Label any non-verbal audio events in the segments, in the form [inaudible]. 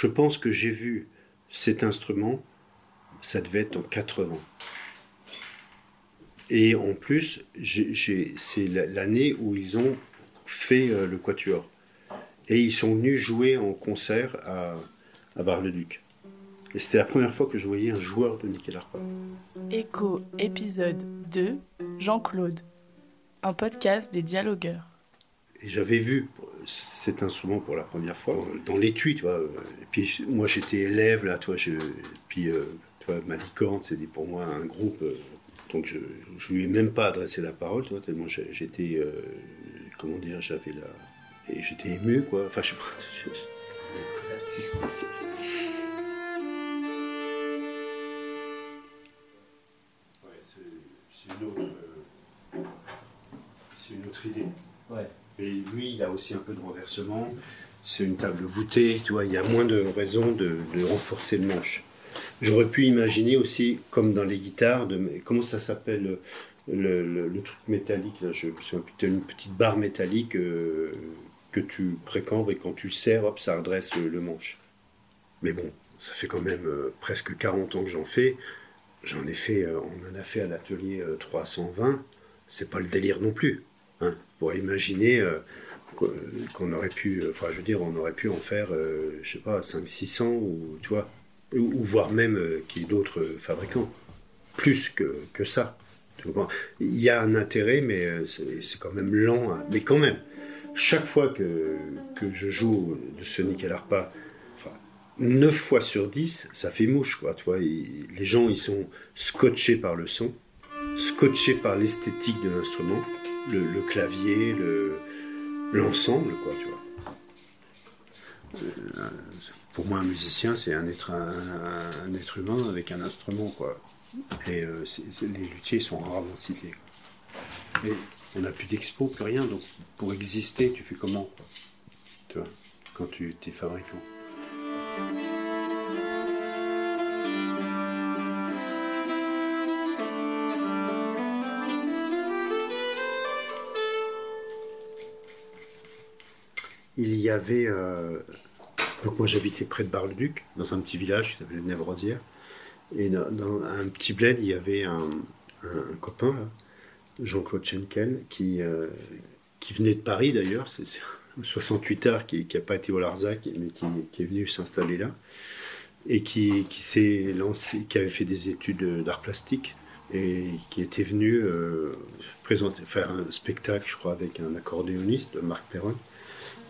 Je pense que j'ai vu cet instrument, ça devait être en 80. Et en plus, c'est l'année où ils ont fait euh, le quatuor. Et ils sont venus jouer en concert à, à Bar-le-Duc. Et c'était la première fois que je voyais un joueur de nickel harpa. Écho, épisode 2, Jean-Claude. Un podcast des dialogueurs. Et j'avais vu cet instrument pour la première fois dans l'étui, tu vois. Et puis moi j'étais élève là, toi. Je, puis euh, tu vois, ma licorne, c'était pour moi un groupe. Euh, donc je, je lui ai même pas adressé la parole, tu vois, tellement j'étais, euh, comment dire, j'avais la, et j'étais ému, quoi. Enfin, je. C'est spécial. Un peu de renversement. C'est une table voûtée, tu vois, il y a moins de raisons de, renforcer le manche. J'aurais pu imaginer aussi, comme dans les guitares, de, comment ça s'appelle le, le, truc métallique je me une petite barre métallique euh, que tu précambres et quand tu le serres, hop, ça redresse le, manche. Mais bon, ça fait quand même euh, presque 40 ans que j'en fais. J'en ai fait, euh, on en a fait à l'atelier 320. C'est pas le délire non plus. Hein. Pour imaginer euh, qu'on aurait pu, enfin, je veux dire, on aurait pu en faire, euh, je sais pas, 500-600 ou tu vois, ou, voire même euh, qu'il y ait d'autres fabricants, plus que, que ça. Il y a un intérêt, mais euh, c'est quand même lent. Hein. Mais quand même, chaque fois que, que je joue de ce nickel harpa, enfin, 9 fois sur 10, ça fait mouche, quoi. Tu vois, les gens, ils sont scotchés par le son, scotchés par l'esthétique de l'instrument, le, le, clavier, l'ensemble, quoi, tu vois. Euh, pour moi, un musicien, c'est un être, un, être humain avec un instrument, quoi. Et euh, les luthiers sont rarement cités. Et on n'a plus d'expo, plus rien. Donc pour exister, tu fais comment quoi Tu vois, quand tu es fabricant? Il y avait. Euh, donc moi j'habitais près de Bar-le-Duc, dans un petit village qui s'appelait Nevrosière. Et dans, un petit bled, il y avait un, copain, Jean-Claude Schenkel, qui, euh, qui venait de Paris d'ailleurs, c'est 68 heures, qui n'a pas été au Larzac, mais qui, qui est venu s'installer là, et qui, qui s'est lancé, qui avait fait des études d'art plastique, et qui était venu euh, présenter, faire un spectacle, je crois, avec un accordéoniste, Marc Perron,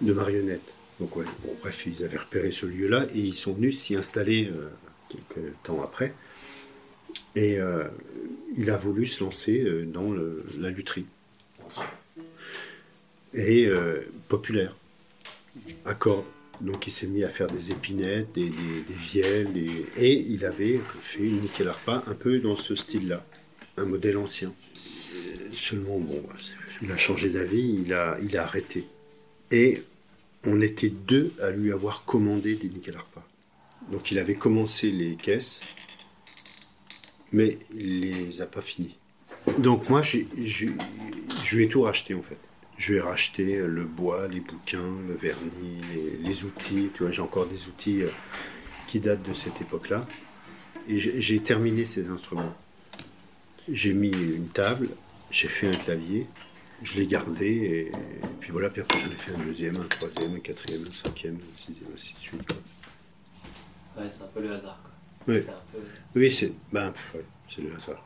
de marionnettes. Donc ouais, bon, bref, ils avaient repéré ce lieu-là, et ils sont venus s'y installer. Euh, quelques temps après. Et euh, il a voulu se lancer euh, dans la lutherie. Et populaire, à. Donc il s'est mis à faire des épinettes, des, vielles, et il avait fait une nickel harpa un peu dans ce style-là, un modèle ancien. Seulement, bon, il a changé d'avis, il a, il a arrêté. Et on était deux à lui avoir commandé des nickel harpa. Donc il avait commencé les caisses, mais il les a pas finies. Donc moi, je lui ai tout racheté en fait. Je lui ai racheté le bois, les bouquins, le vernis, les, les outils. Tu vois, j'ai encore des outils euh, qui datent de cette époque-là. Et j'ai terminé ces instruments. J'ai mis une table, j'ai fait un clavier, je l'ai gardé, et, et, puis voilà, puis après j'en ai fait un deuxième, un troisième, un quatrième, un cinquième, un sixième, ainsi de suite. Quoi. Ouais, c'est un peu le hasard. Quoi. Oui, peu... oui c'est ben, ouais, le hasard.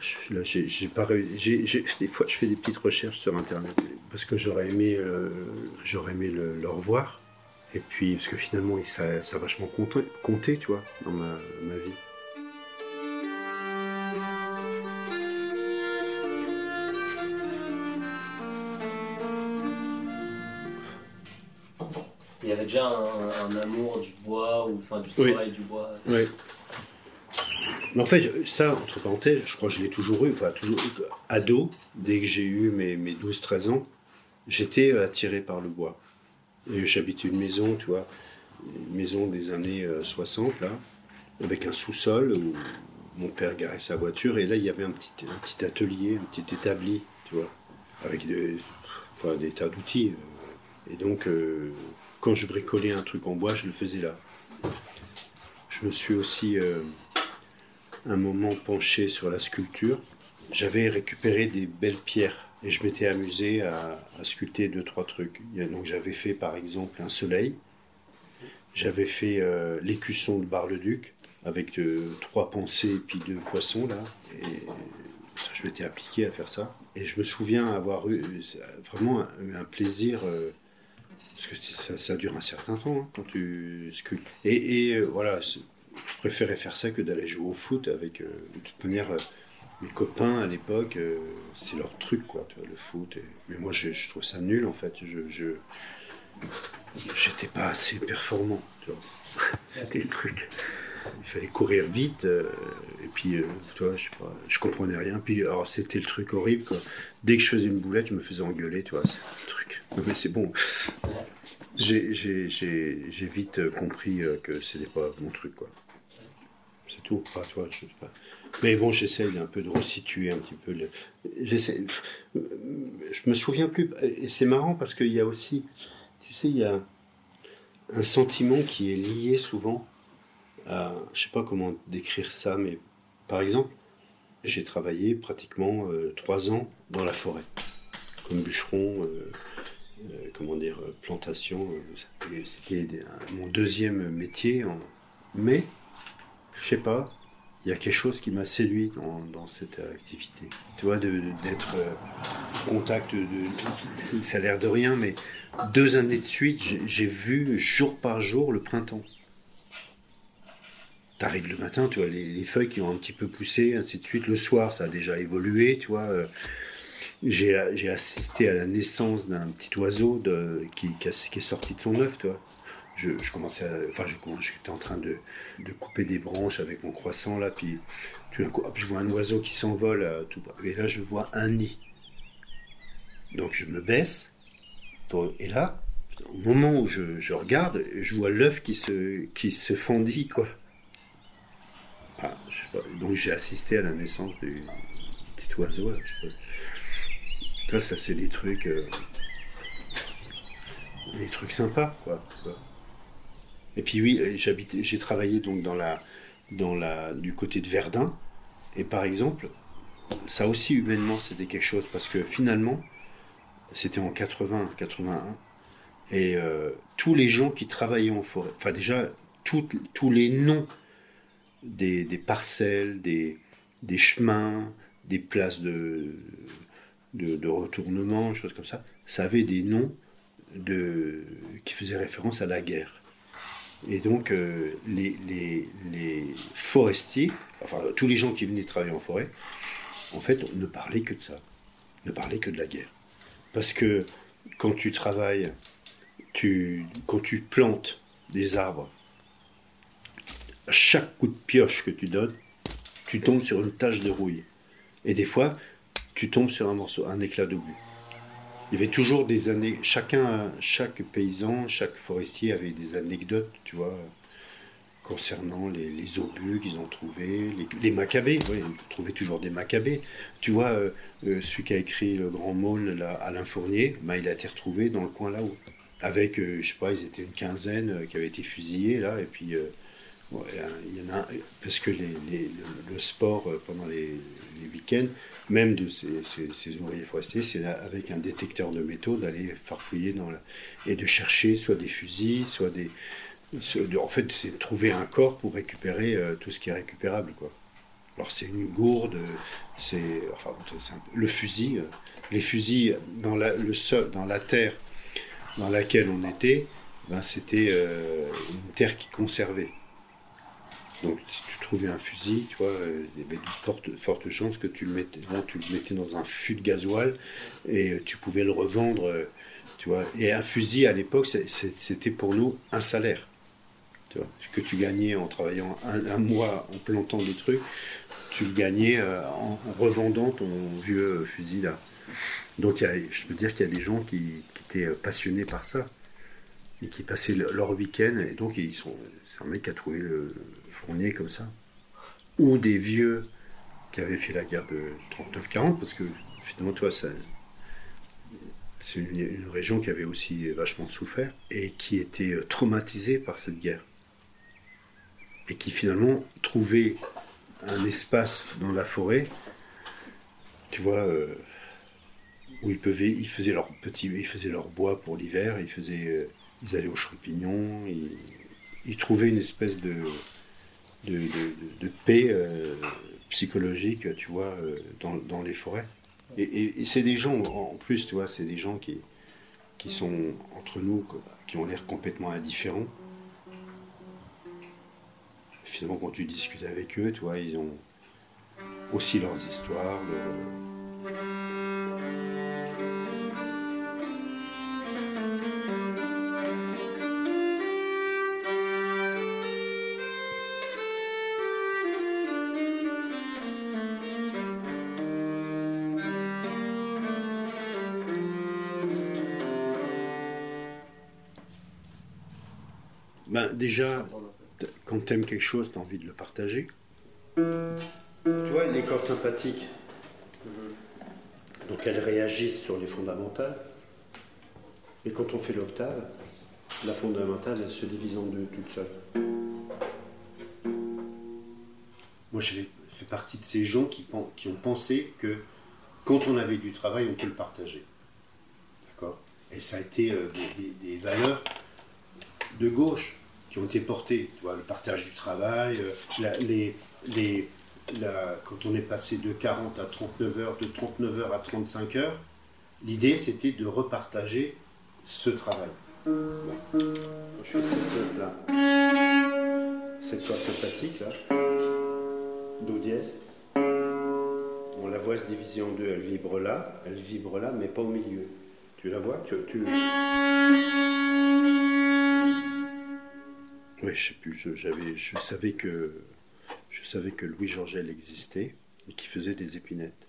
Je, là, j'ai, pas j'ai, des fois, je fais des petites recherches sur Internet parce que j'aurais aimé, euh, j'aurais aimé le, le, revoir. Et puis, parce que finalement, ça, ça a vachement compté, compté, tu vois, dans ma, ma vie. Avait déjà un, un amour du bois, ou enfin du travail oui. du bois. Oui. Mais en fait, ça, entre parenthèses, je crois que je l'ai toujours eu, enfin, toujours ado, dès que j'ai eu mes, mes 12-13 ans, j'étais attiré par le bois. Et j'habitais une maison, tu vois, une maison des années 60, là, avec un sous-sol où mon père garait sa voiture, et là, il y avait un petit, un petit atelier, un petit établi, tu vois, avec des, enfin, des tas d'outils. Et donc, euh, quand je bricolais un truc en bois, je le faisais là. Je me suis aussi euh, un moment penché sur la sculpture. J'avais récupéré des belles pierres et je m'étais amusé à, sculpter deux, trois trucs. Donc, j'avais fait par exemple un soleil. J'avais fait euh, l'écusson de Bar-le-Duc avec euh, trois pensées et puis deux poissons là. Je m'étais appliqué à faire ça. Et je me souviens avoir eu vraiment un, un plaisir. Parce que ça, dure un certain temps hein, quand tu sculptes. Et, euh, voilà, je préférais faire ça que d'aller jouer au foot avec. euh, de toute manière, euh, mes copains à l'époque, c'est leur truc quoi, tu vois, le foot. mais moi, je, je trouve ça nul en fait. Je. je J'étais pas assez performant, tu vois. [laughs] C'était le truc. Il fallait courir vite, euh, et puis, euh, tu vois, je sais comprenais rien. Puis, alors, c'était le truc horrible. Dès que je faisais une boulette, je me faisais engueuler, tu vois, c'est le truc. Mais c'est bon. J'ai vite euh, compris euh, que c'était pas mon truc, quoi. C'est tout. Enfin, tu vois, je sais pas. Mais bon, j'essaye un peu de resituer un petit peu. le- J'essaie. Je me souviens plus. Et c'est marrant parce qu'il y a aussi, tu sais, il y a un sentiment qui est lié souvent à, je sais pas comment décrire ça, mais par exemple, j'ai travaillé pratiquement euh, trois ans dans la forêt, comme bûcheron, euh, euh, comment dire, euh, plantation. euh, c'était- mon deuxième métier, mais je sais pas, il y a quelque chose qui m'a séduit dans, cette activité. Tu vois, d'être euh, en contact Ça a l'air de rien, mais deux années de suite, j'ai vu jour par jour le printemps. T'arrives le matin, tu vois, les, les feuilles qui ont un petit peu poussé, ainsi de suite. Le soir, ça a déjà évolué, tu vois. euh, J'ai assisté à la naissance d'un petit oiseau qui, est sorti de son œuf, tu vois. Je, commençais à, enfin, je, j'étais en train de, de couper des branches avec mon croissant, là, puis tout d'un coup, hop, je vois un oiseau qui s'envole, à tout et là, je vois un nid. Donc, je me baisse, et là, au moment où je, je regarde, je vois l'œuf qui se, qui se fendit, quoi. Ah, pas. Donc j'ai assisté à la naissance du petit oiseau. Ça c'est des trucs, euh, des trucs sympas. Et puis oui, euh, j'habitais, j'ai travaillé donc dans la, dans la, du côté de Verdun. Et par exemple, ça aussi humainement c'était quelque chose parce que finalement, c'était en 80, 81. Et euh, tous les gens qui travaillaient en forêt, enfin déjà, tous les noms des, parcelles, des, chemins, des places de, de, de retournement, choses comme ça, ça avait des noms qui faisaient référence à la guerre. Et donc, euh, les forestiers, enfin, tous les gens qui venaient travailler en forêt, en fait, ne parlaient que de ça, ne parlaient que de la guerre. Parce que quand tu travailles, tu, quand tu plantes des arbres, chaque coup de pioche que tu donnes, tu tombes sur une tache de rouille. Et des fois, tu tombes sur un morceau, un éclat d'obus. Il y avait toujours des années, chacun, chaque paysan, chaque forestier avait des anecdotes, tu vois, concernant les, obus qu'ils ont trouvés, les, macabées, oui, ils trouvaient toujours des macabées. Tu vois, euh, euh, celui qui a écrit le Grand Maul, là, Alain Fournier, ben, il a été retrouvé dans le coin là-haut. Avec, euh, je sais pas, ils étaient une quinzaine euh, qui avaient été fusillés là, et puis il y en a parce que le, sport euh, pendant les, week-ends, même de ces, ouvriers forestiers, c'est avec un détecteur de métaux d'aller farfouiller dans et de chercher soit des fusils, soit des. en fait, c'est de trouver un corps pour récupérer euh, tout ce qui est récupérable, quoi. Alors c'est une gourde, c'est enfin le fusil, euh, les fusils dans la, le sol, dans la terre dans laquelle on était, ben, c'était une terre qui conservait. Donc si tu trouvais un fusil, tu vois, euh, il y avait de fortes, chances que tu le, mettais, bon, tu le mettais dans un fût de gasoil et euh, tu pouvais le revendre, euh. Et un fusil à l'époque, c'était pour nous un salaire. Tu que tu gagnais en travaillant un, mois en plantant des trucs, tu le gagnais en, en revendant ton vieux fusil là. Donc y a- je peux dire qu'il y a des gens qui, étaient passionnés par ça et qui passaient le- leur week-end et donc ils sont c'est un mec qui a trouvé le fournier comme ça ou des vieux qui avaient fait la guerre de 39-40 parce que finalement toi ça C'est une, une région qui avait aussi vachement souffert et qui était euh, traumatisée par cette guerre. Et qui finalement trouvait un espace dans la forêt, tu vois, euh, où ils, pouvaient, ils, faisaient leur petit, ils faisaient leur bois pour l'hiver, ils, faisaient, euh, ils allaient aux champignons, ils, trouvaient une espèce de, paix euh, psychologique, tu vois, euh, dans, les forêts. Et, c'est des gens, en plus, tu vois, c'est des gens qui, sont entre nous, qui ont l'air complètement indifférents. Finalement, quand tu discutes avec eux, tu vois, ils ont aussi leurs histoires, leurs- Ben, déjà, quand tu aimes quelque chose, tu as envie de le partager. Tu vois, les cordes sympathiques, donc elles réagissent sur les fondamentales. Et quand on fait l'octave, la fondamentale, elle se divise en deux toute seule. Moi, je fais partie de ces gens qui, ont pensé que quand on avait du travail, on peut le partager. D'accord? Et ça a été euh, des valeurs de gauche qui ont été portés. Tu vois, le partage du travail, euh, les, les- quand on est passé de 40 à 39 heures, de 39 heures à 35 heures, l'idée c'était de repartager ce travail. Bon. Je cette là. Cette corde sympathique là, Do dièse. On la voit se diviser en deux, elle vibre là, elle vibre là, mais pas au milieu. Tu la vois? Tu... Oui, je sais plus. Je, j'avais, je savais que je savais que Louis Georgel existait et qu'il faisait des épinettes.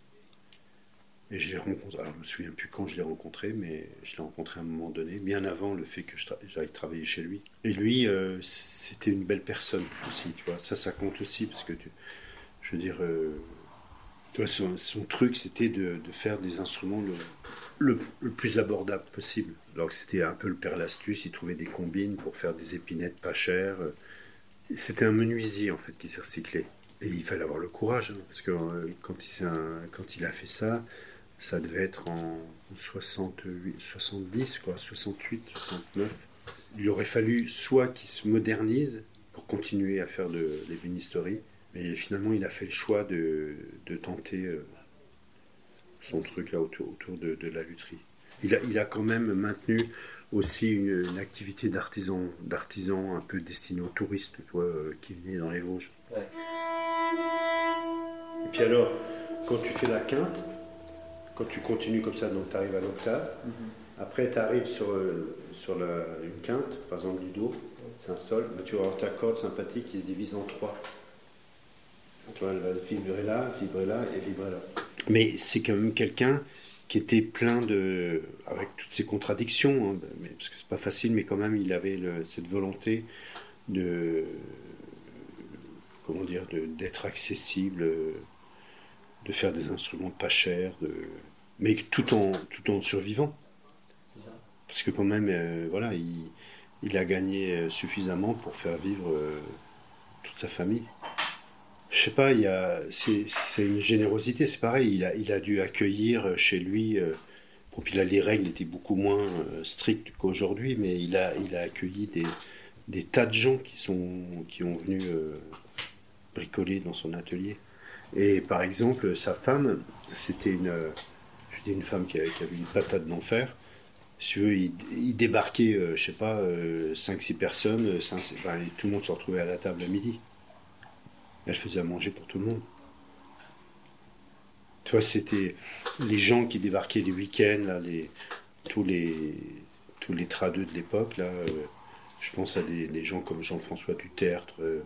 Et je l'ai rencontré. Alors, je me souviens plus quand je l'ai rencontré, mais je l'ai rencontré à un moment donné, bien avant le fait que je tra- travailler chez lui. Et lui, euh, c'était une belle personne aussi, tu vois. Ça, ça compte aussi parce que je veux dire, euh, son, truc, c'était de, faire des instruments le, plus abordable possible. Alors c'était un peu le père l'astuce, il trouvait des combines pour faire des épinettes pas chères. C'était un menuisier en fait qui s'est recyclé. Et il fallait avoir le courage, hein, parce que euh, quand il a fait ça, ça devait être en 68, 70, quoi, 68, 69. Il aurait fallu soit qu'il se modernise pour continuer à faire de l'ébénisterie, mais finalement il a fait le choix de, de tenter euh, son truc là autour, autour de, de la lutherie. Il a, il a quand même maintenu aussi une, une activité d'artisan, d'artisan un peu destinée aux touristes tu vois, euh, qui venaient dans les Vosges. Ouais. Et puis alors, quand tu fais la quinte, quand tu continues comme ça, donc tu arrives à l'octave, après tu arrives sur, euh, sur la, une quinte, par exemple du Do, c'est un sol, bah, tu vas avoir ta corde sympathique qui se divise en trois. Tu vois, elle va vibrer là, vibrer là et vibrer là. Mais c'est quand même quelqu'un qui était plein de. avec toutes ces contradictions, hein, mais, parce que c'est pas facile, mais quand même il avait le- cette volonté de. comment dire, de- d'être accessible, de faire des instruments pas chers, de, mais tout en, tout en survivant. C'est ça. Parce que quand même, euh, voilà, il, il a gagné euh, suffisamment pour faire vivre euh, toute sa famille. Je sais pas, il y a, c'est, une générosité, c'est pareil. Il a, il a dû accueillir euh, chez lui. euh, bon, puis là, les règles étaient beaucoup moins euh, strictes qu'aujourd'hui, mais il a, il a accueilli des, des tas de gens qui sont, qui ont venu bricoler dans son atelier. Et par exemple, sa femme, c'était une, je dis une femme qui avait, qui une patate d'enfer. Si veux, il, débarquait, je sais pas, 5-6 personnes, euh, cinq- enfin, et tout le monde se retrouvait à la table à midi. Elle faisait à manger pour tout le monde. Tu vois, c'était les gens qui débarquaient les week-ends, là, tous les tous les tradeux de l'époque, là. euh, je pense à des, gens comme Jean-François Dutertre, euh,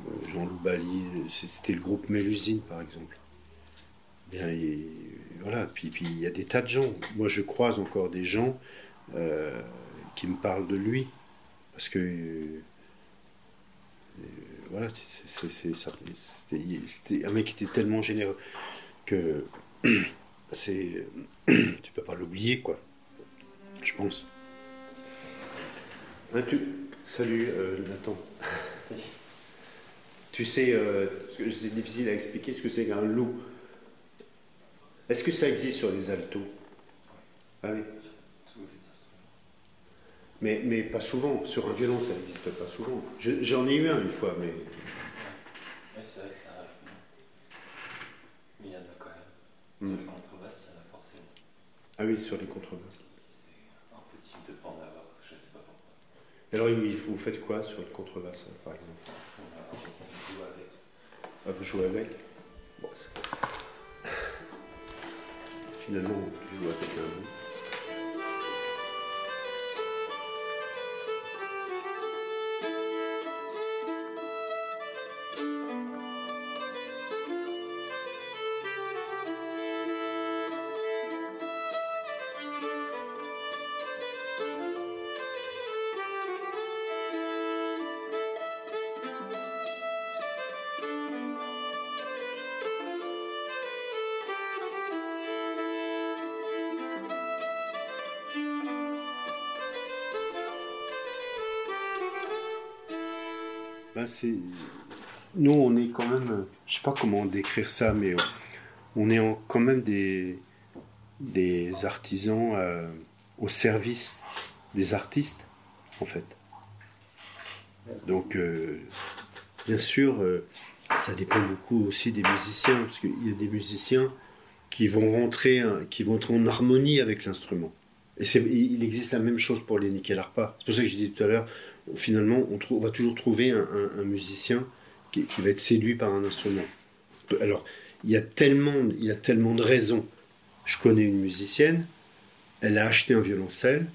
euh, Jean Loubali, c'était le groupe Mélusine, par exemple. Bien, et, voilà, puis il y a des tas de gens. Moi, je croise encore des gens euh, qui me parlent de lui, parce que voilà, c'était un mec qui était tellement généreux que [clears throat] c'est [clears throat] tu peux pas l'oublier quoi. je pense. Ah, tu... Salut euh, Nathan. Tu sais, euh, c'est difficile à expliquer ce que c'est qu'un loup. Est-ce que ça existe sur les altos? Ah oui. Mais, mais pas souvent. Sur un violon, ça n'existe pas souvent. Je- J'en ai eu un une fois, mais Ouais, c'est vrai que ça arrive. Mais il y en a quand même. Mm. Sur les contrebasses, il y en a forcément. ah oui, sur les contrebasses. C'est impossible de pas en avoir. Je sais pas pourquoi. Alors, oui, vous faites quoi sur les contrebasses, par exemple? On, joue avec. Ah, vous jouez avec? Bon, [laughs] Finalement, tu joues avec un Ben. Nous, on est quand même, je sais pas comment décrire ça, mais on est quand même des, artisans euh, au service des artistes, en fait. Donc, euh, bien sûr, euh, ça dépend beaucoup aussi des musiciens, parce qu'il y a des musiciens qui vont rentrer, hein, qui vont être en harmonie avec l'instrument. Et il existe la même chose pour les nickel arpa. C'est pour ça que je disais tout à l'heure, finalement, on, va toujours trouver un, musicien qui, va être séduit par un instrument. Alors, il y a tellement, il y a tellement de raisons. Je connais une musicienne, elle a acheté un violoncelle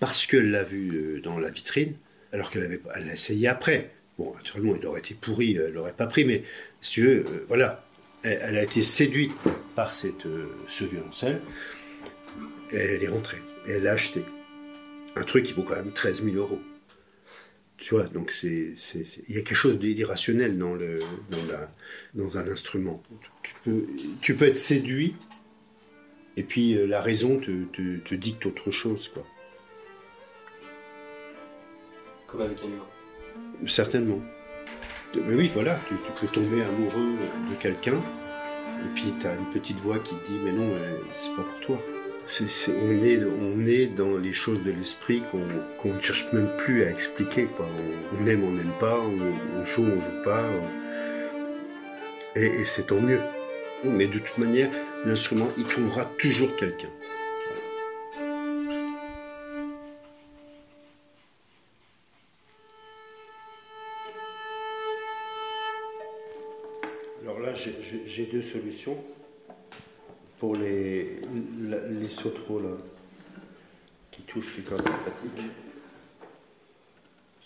parce qu'elle l'a vu euh, dans la vitrine, alors qu'elle avait, elle l'a essayé après. Bon, naturellement, il aurait été pourri, elle l'aurait pas pris, mais si tu veux, euh, voilà, elle, a été séduite par cette, euh, ce violoncelle, et elle est rentrée, et elle l'a acheté. Un truc qui vaut quand même 13 000 euros. Tu vois, donc c'est, c'est- c'est- il y a quelque chose d'irrationnel dans, le, dans, la, dans un instrument. Tu peux, tu peux être séduit, et puis euh, la raison te, te, te dicte autre chose, quoi. Comme avec un humain. Certainement. Mais oui, voilà, tu, tu peux tomber amoureux de quelqu'un, et puis tu as une petite voix qui te dit Mais non, euh, c'est pas pour toi. On, est, dans les choses de l'esprit qu'on ne cherche même plus à expliquer. Quoi. On, aime, on n'aime pas, on, on joue, on joue pas. Et, et c'est tant mieux. Mais de toute manière, l'instrument, il trouvera toujours quelqu'un. Alors là, j'ai deux solutions pour les, les sautreaux là, qui touchent les cordes sympathiques.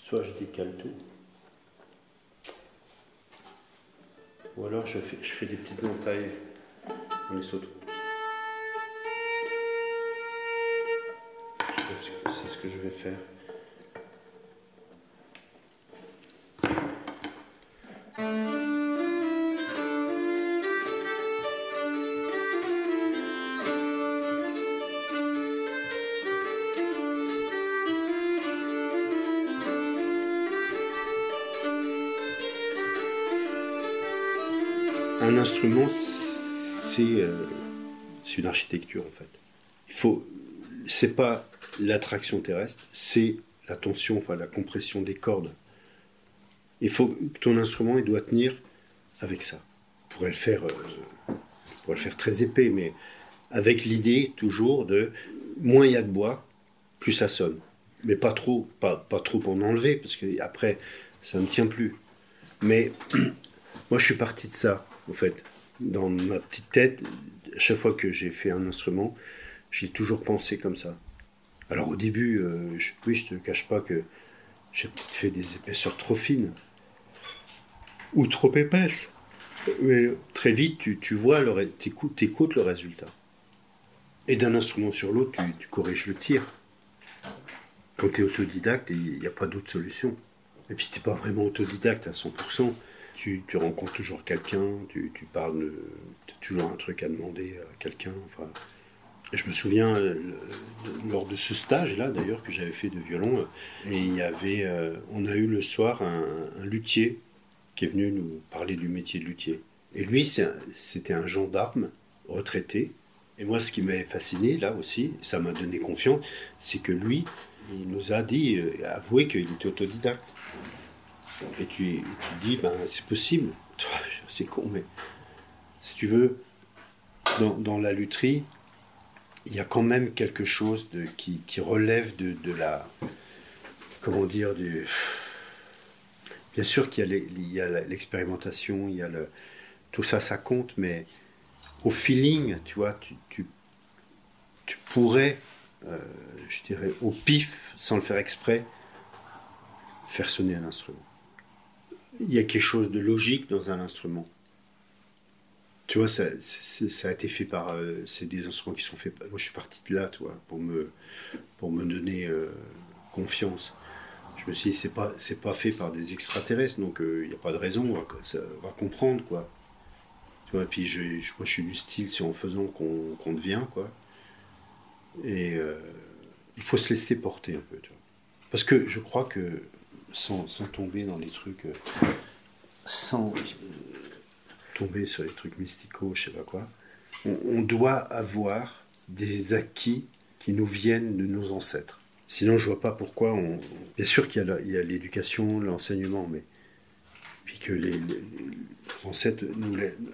Soit je décale tout, ou alors je fais, je fais des petites entailles dans les que c'est ce que je vais faire. Un instrument, c'est euh, c'est une architecture en fait. Il faut, c'est pas l'attraction terrestre, c'est la tension, enfin la compression des cordes. Il faut que ton instrument, il doit tenir avec ça. On pourrait le faire, euh, le faire très épais, mais avec l'idée toujours de moins il y a de bois, plus ça sonne. Mais pas trop, pas, pas trop en enlever, parce que après ça ne tient plus. Mais [clears throat] moi, je suis parti de ça, en fait. Dans ma petite tête, à chaque fois que j'ai fait un instrument, j'ai toujours pensé comme ça. Alors au début, euh, je, oui, je te cache pas que j'ai peut-être fait des épaisseurs trop fines ou trop épaisses. Mais très vite, tu, vois, t'écoutes, t'écoutes le résultat. Et d'un instrument sur l'autre, tu, tu corriges le tir. Quand tu es autodidacte, il n'y a pas d'autre solution. Et puis, tu n'es pas vraiment autodidacte à 100%. Tu, rencontres toujours quelqu'un, tu, parles, tu as toujours un truc à demander à quelqu'un. Enfin, Je me souviens, euh, lors de ce stage-là, d'ailleurs, que j'avais fait de violon, euh, et il y avait, euh, on a eu le soir un, un luthier qui est venu nous parler du métier de luthier. Et lui, c'était un gendarme retraité. Et moi, ce qui m'avait fasciné, là aussi, ça m'a donné confiance, c'est que lui, il nous a dit, avoué qu'il était autodidacte. Et tu, tu dis, ben, c'est possible. C'est con, mais si tu veux, dans, dans la lutherie, il y a quand même quelque chose de, qui, qui relève de, de la. Comment dire du, Bien sûr qu'il y a l'expérimentation, il y a le, tout ça, ça compte, mais au feeling, tu vois, tu, tu, tu pourrais, euh, je dirais, au pif, sans le faire exprès, faire sonner un instrument. Il y a quelque chose de logique dans un instrument. Tu vois, ça, a été fait par. euh, c'est des instruments qui sont faits. Moi, je suis parti de là, tu vois, pour me, pour me donner euh, confiance. Je me suis dit, c'est pas, pas fait par des extraterrestres, donc euh, il n'y a pas de raison, on va, comprendre, quoi. Tu vois, et puis je, je- moi, je suis du style, c'est en faisant qu'on qu'on devient, quoi. Et euh, il faut se laisser porter un peu, tu vois. Parce que je crois que, sans, tomber dans les trucs. euh, sans euh, tomber sur les trucs mysticaux, je sais pas quoi, on, doit avoir des acquis qui nous viennent de nos ancêtres. Sinon, je vois pas pourquoi. Bien sûr qu'il y a l'éducation, l'enseignement, mais puis que les, ancêtres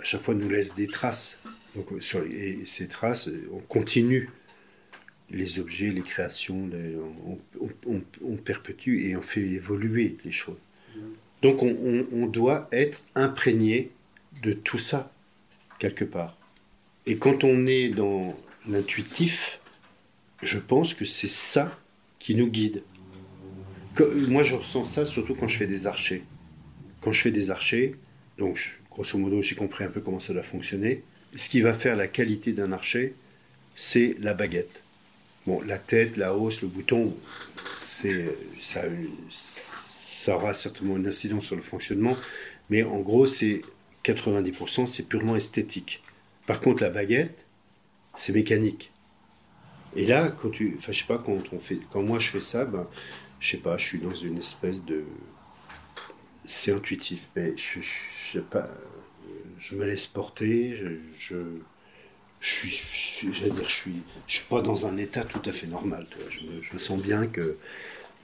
à chaque fois nous laissent des traces. Donc, sur, et ces traces, on continue les objets, les créations, on, perpétue et on fait évoluer les choses. Donc, on, doit être imprégné de tout ça quelque part. Et quand on est dans l'intuitif, je pense que c'est ça qui nous guide. Moi, je ressens ça surtout quand je fais des archers. Quand je fais des archers, donc grosso modo, j'ai compris un peu comment ça doit fonctionner. Ce qui va faire la qualité d'un archer, c'est la baguette. Bon, la tête, la hausse, le bouton, c'est ça, ça aura certainement une incidence sur le fonctionnement, mais en gros, c'est 90%, c'est purement esthétique. Par contre, la baguette, c'est mécanique. Et là, quand tu, enfin, je sais pas, quand on fait, quand moi je fais ça, ben, je sais pas, je suis dans une espèce de, c'est intuitif, mais je, je, sais pas, je me laisse porter, je, je suis, dire, je suis, pas dans un état tout à fait normal. Je, me, je sens bien que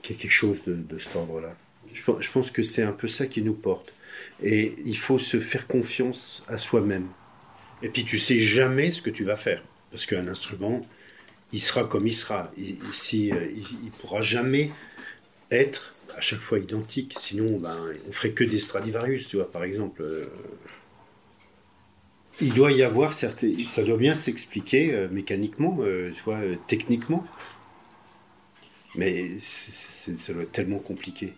qu'il y a quelque chose de, cet ordre-là. Je, pense- que c'est un peu ça qui nous porte. Et il faut se faire confiance à soi-même. Et puis tu sais jamais ce que tu vas faire. Parce qu'un instrument, il sera comme il sera. Il, il- euh, pourra jamais être à chaque fois identique. Sinon, ben, on ferait que des Stradivarius, tu vois, par exemple. Il doit y avoir certains, ça doit bien s'expliquer euh, mécaniquement, euh, tu vois, euh, techniquement. Mais c'est- c'est- ça doit être tellement compliqué.